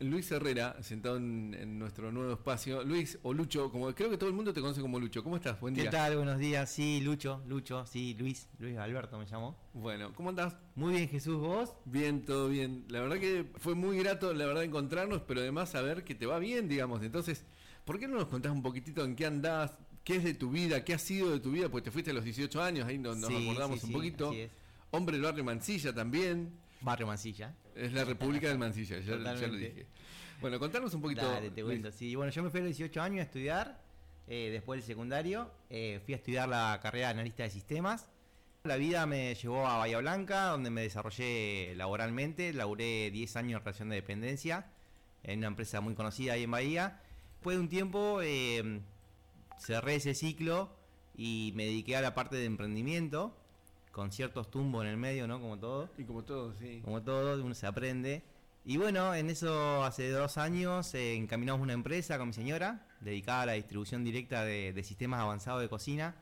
Luis Herrera, sentado en, nuestro nuevo espacio. Luis, o Lucho, como creo que todo el mundo te conoce como Lucho. ¿Cómo estás? Buen día. ¿Qué tal? Buenos días. Sí, Lucho, Lucho, sí, Luis, Luis Alberto me llamó. Bueno, ¿cómo andás? Muy bien, Jesús, ¿vos? Bien, todo bien. La verdad que fue muy grato, la verdad, encontrarnos, pero además saber que te va bien, digamos. Entonces, ¿por qué no nos contás un poquitito en qué andás? ¿Qué es de tu vida? ¿Qué ha sido de tu vida? Pues te fuiste a los 18 años, ahí nos, acordamos un poquito. Hombre del barrio Mansilla también. Barrio Mansilla. Es la República del Mansilla, ya, lo dije. Bueno, contanos un poquito. Dale, te cuento. Sí, bueno, yo me fui a los 18 años a estudiar, eh, después del secundario, eh, fui a estudiar la carrera de analista de sistemas. La vida me llevó a Bahía Blanca, donde me desarrollé laboralmente. Laburé 10 años en relación de dependencia en una empresa muy conocida ahí en Bahía. Después de un tiempo eh, cerré ese ciclo y me dediqué a la parte de emprendimiento con ciertos tumbos en el medio, ¿no? Como todo. Y como todo, sí. Como todo, uno se aprende. Y bueno, en eso hace dos años eh, encaminamos una empresa con mi señora dedicada a la distribución directa de, sistemas avanzados de cocina.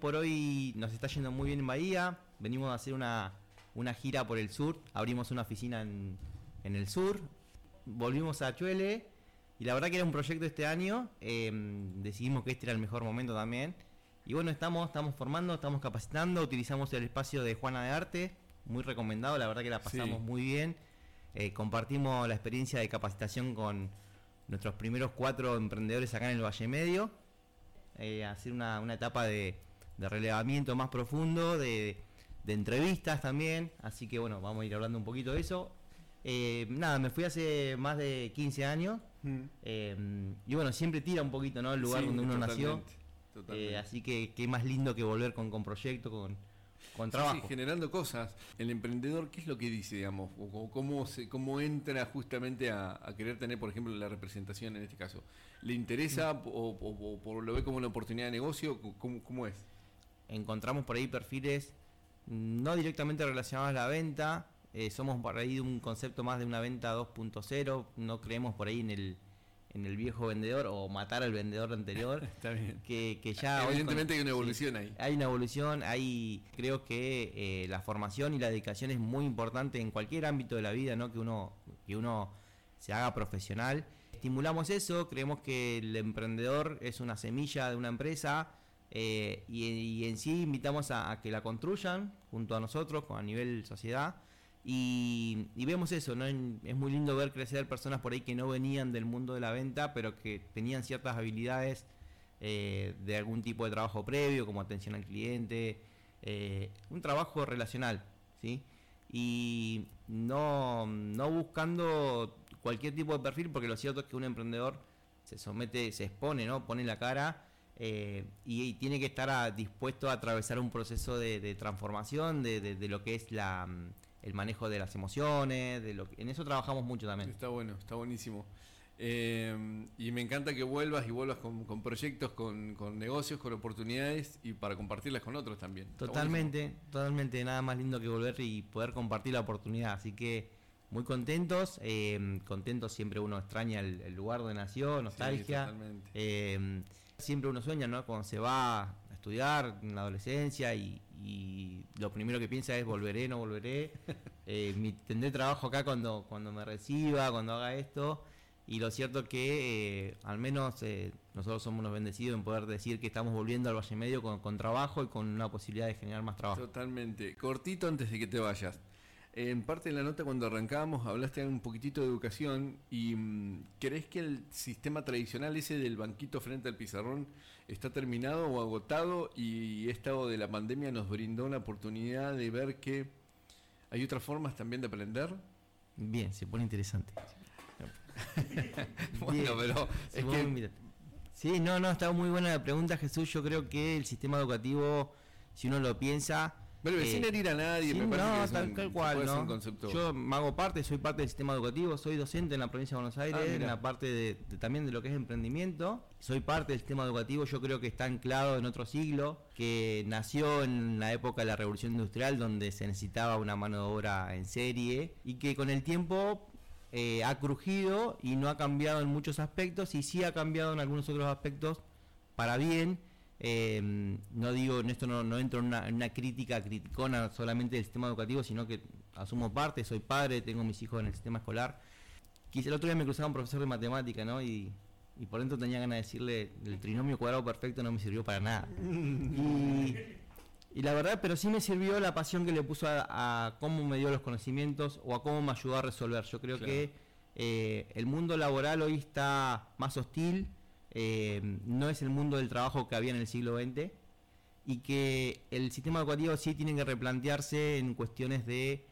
Por hoy nos está yendo muy bien en Bahía. Venimos a hacer una, una gira por el sur. Abrimos una oficina en, en el sur. Volvimos a Chuele. Y la verdad que era un proyecto este año. Em, decidimos que este era el mejor momento también. Y bueno, estamos, estamos formando, estamos capacitando, utilizamos el espacio de Juana de Arte, muy recomendado, la verdad que la pasamos muy bien. Eh, compartimos la experiencia de capacitación con nuestros primeros cuatro emprendedores acá en el Valle Medio, eh, hacer una, etapa de, relevamiento más profundo, de, entrevistas también, así que bueno, vamos a ir hablando un poquito de eso. Eh, nada, me fui hace más de 15 años mm. y bueno, siempre tira un poquito, ¿no? El lugar donde uno nació. Eh, así que qué más lindo que volver con, con proyecto, con, con trabajo. Sí, generando cosas. El emprendedor, ¿qué es lo que dice, digamos? O, cómo, se, ¿Cómo entra justamente a, querer tener, por ejemplo, la representación en este caso? ¿Le interesa mm. o, lo ve como una oportunidad de negocio? ¿Cómo, ¿Cómo, es? Encontramos por ahí perfiles no directamente relacionados a la venta. Eh, somos por ahí de un concepto más de una venta 2.0. No creemos por ahí en el en el viejo vendedor o matar al vendedor anterior. Está bien. Que, que ya. Evidentemente hay una evolución ahí. Hay una evolución, hay. Creo que eh, la formación y la dedicación es muy importante en cualquier ámbito de la vida, ¿no? Que uno, que uno se haga profesional. Estimulamos eso, creemos que el emprendedor es una semilla de una empresa. Eh, y, en sí invitamos a, a, que la construyan junto a nosotros, a nivel sociedad, y, vemos eso, ¿no? es muy lindo ver crecer personas por ahí que no venían del mundo de la venta, pero que tenían ciertas habilidades eh, de algún tipo de trabajo previo, como atención al cliente, eh, un trabajo relacional, ¿sí? Y no, no buscando cualquier tipo de perfil, porque lo cierto es que un emprendedor se somete, se expone, ¿no? Pone la cara eh, y, tiene que estar dispuesto a atravesar un proceso de, transformación de, de, lo que es la el manejo de las emociones, de lo que, en eso trabajamos mucho también. Está bueno, está buenísimo. Eh, y me encanta que vuelvas y vuelvas con, proyectos, con, negocios, con oportunidades y para compartirlas con otros también. Totalmente, totalmente, nada más lindo que volver y poder compartir la oportunidad. Así que muy contentos, eh, contentos siempre uno extraña el, lugar donde nació, nostalgia. Eh, siempre uno sueña, ¿no? Cuando se va estudiar en la adolescencia y, lo primero que piensa es volveré, no volveré. Eh, tendré trabajo acá cuando, cuando me reciba, cuando haga esto. Y lo cierto es que eh, al menos eh, nosotros somos unos bendecidos en poder decir que estamos volviendo al Valle Medio con, con trabajo y con una posibilidad de generar más trabajo. Totalmente. Cortito antes de que te vayas. En parte de la nota cuando arrancábamos hablaste un poquitito de educación y mm, ¿crees que el sistema tradicional ese del banquito frente al pizarrón está terminado o agotado y esto de la pandemia nos brindó la oportunidad de ver que hay otras formas también de aprender? Bien, se pone interesante. bueno, pero es que... Sí, no, no, está muy buena la pregunta Jesús. Yo creo que el sistema educativo, si uno lo piensa, sin herir a nadie, me parece no, tal, cual, ¿no? Yo hago parte, soy parte del sistema educativo, soy docente en la provincia de Buenos Aires, ah, en la parte de, también de lo que es emprendimiento. Soy parte del sistema educativo, yo creo que está anclado en otro siglo, que nació en la época de la revolución industrial, donde se necesitaba una mano de obra en serie, y que con el tiempo eh, ha crujido y no ha cambiado en muchos aspectos, y sí ha cambiado en algunos otros aspectos para bien eh, no digo, en esto no, entro en una, crítica criticona solamente del sistema educativo, sino que asumo parte, soy padre, tengo mis hijos en el sistema escolar. quizá el otro día me cruzaba un profesor de matemática, ¿no? Y, y por dentro tenía ganas de decirle, el trinomio cuadrado perfecto no me sirvió para nada. y, y la verdad, pero sí me sirvió la pasión que le puso a, a cómo me dio los conocimientos o a cómo me ayudó a resolver. Yo creo Claro. que eh, el mundo laboral hoy está más hostil, eh, no es el mundo del trabajo que había en el siglo XX y que el sistema educativo sí tiene que replantearse en cuestiones de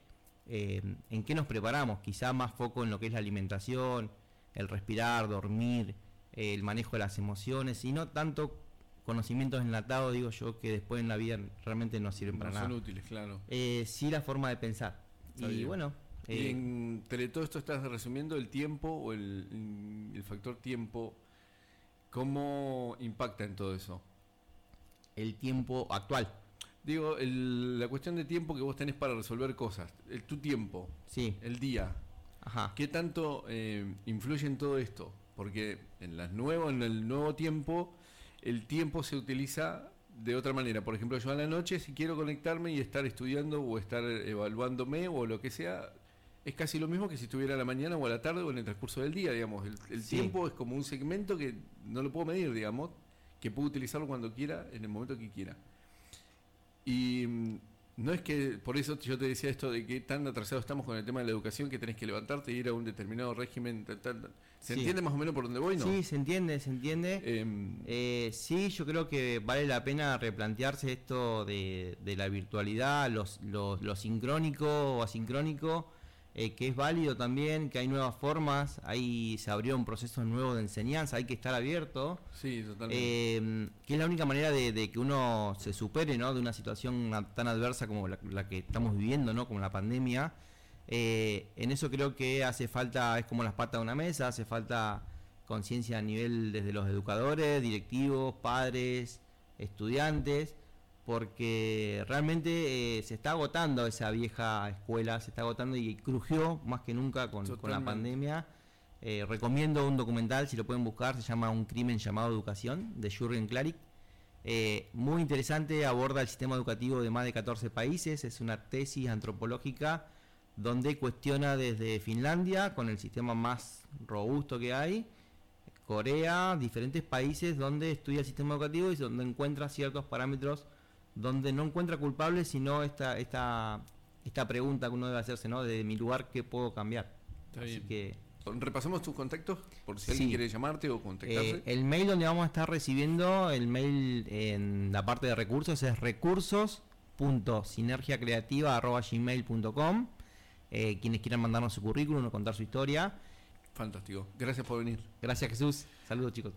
eh, en qué nos preparamos, quizá más foco en lo que es la alimentación, el respirar, dormir, eh, el manejo de las emociones y no tanto conocimientos enlatados, digo yo, que después en la vida realmente no sirven para No nada. son útiles, claro. Eh, sí la forma de pensar. Está y bien. bueno, Y entre todo esto estás resumiendo el tiempo o el, el factor tiempo. ¿Cómo impacta en todo eso? el tiempo actual, Digo, el- la cuestión de tiempo que vos tenés para resolver cosas, el, tu tiempo, sí, el día, ajá. ¿qué tanto eh, influye en todo esto? Porque en, las nuevo, en el nuevo tiempo, el tiempo se utiliza de otra manera. Por ejemplo, yo a la noche, si quiero conectarme y estar estudiando o estar evaluándome o lo que sea, es casi lo mismo que si estuviera a la mañana o a la tarde o en el transcurso del día, digamos. El, el Sí. tiempo es como un segmento que no lo puedo medir, digamos, que puedo utilizarlo cuando quiera, en el momento que quiera. Y mm, no es que, por eso yo te decía esto de que tan atrasados estamos con el tema de la educación que tenés que levantarte e ir a un determinado régimen. tal, tal, tal. ¿Se Sí. entiende más o menos por dónde voy? No. Sí, se entiende, se entiende. Em, Eh, sí, yo creo que vale la pena replantearse esto de, de la virtualidad, los, los- lo sincrónico o asincrónico, eh, que es válido también, que hay nuevas formas, ahí se abrieron procesos nuevos de enseñanza, hay que estar abierto, sí, totalmente. eh, que es la única manera de, de que uno se supere ¿no? de una situación tan adversa como la, la que estamos viviendo, ¿no? como la pandemia. Eh, en eso creo que hace falta, es como las patas de una mesa, hace falta conciencia a nivel desde los educadores, directivos, padres, estudiantes, porque realmente eh, se está agotando esa vieja escuela, se está agotando y crujió más que nunca con, con la pandemia. Eh, recomiendo un documental, si lo pueden buscar, se llama Un crimen llamado educación, de Jürgen Klarik. Eh, muy interesante, aborda el sistema educativo de más de 14 países, es una tesis antropológica donde cuestiona desde Finlandia, con el sistema más robusto que hay, Corea, diferentes países donde estudia el sistema educativo y donde encuentra ciertos parámetros donde no encuentra culpables, sino esta, esta, esta pregunta que uno debe hacerse, ¿no? De mi lugar, ¿qué puedo cambiar? Está Así bien. que Repasamos tus contactos por si alguien quiere llamarte o contactarse. eh, el mail donde vamos a estar recibiendo, el mail en la parte de recursos es recursos.sinergiacreativa.gmail.com eh, Quienes quieran mandarnos su currículum o contar su historia. Fantástico. Gracias por venir. Gracias Jesús. Saludos chicos.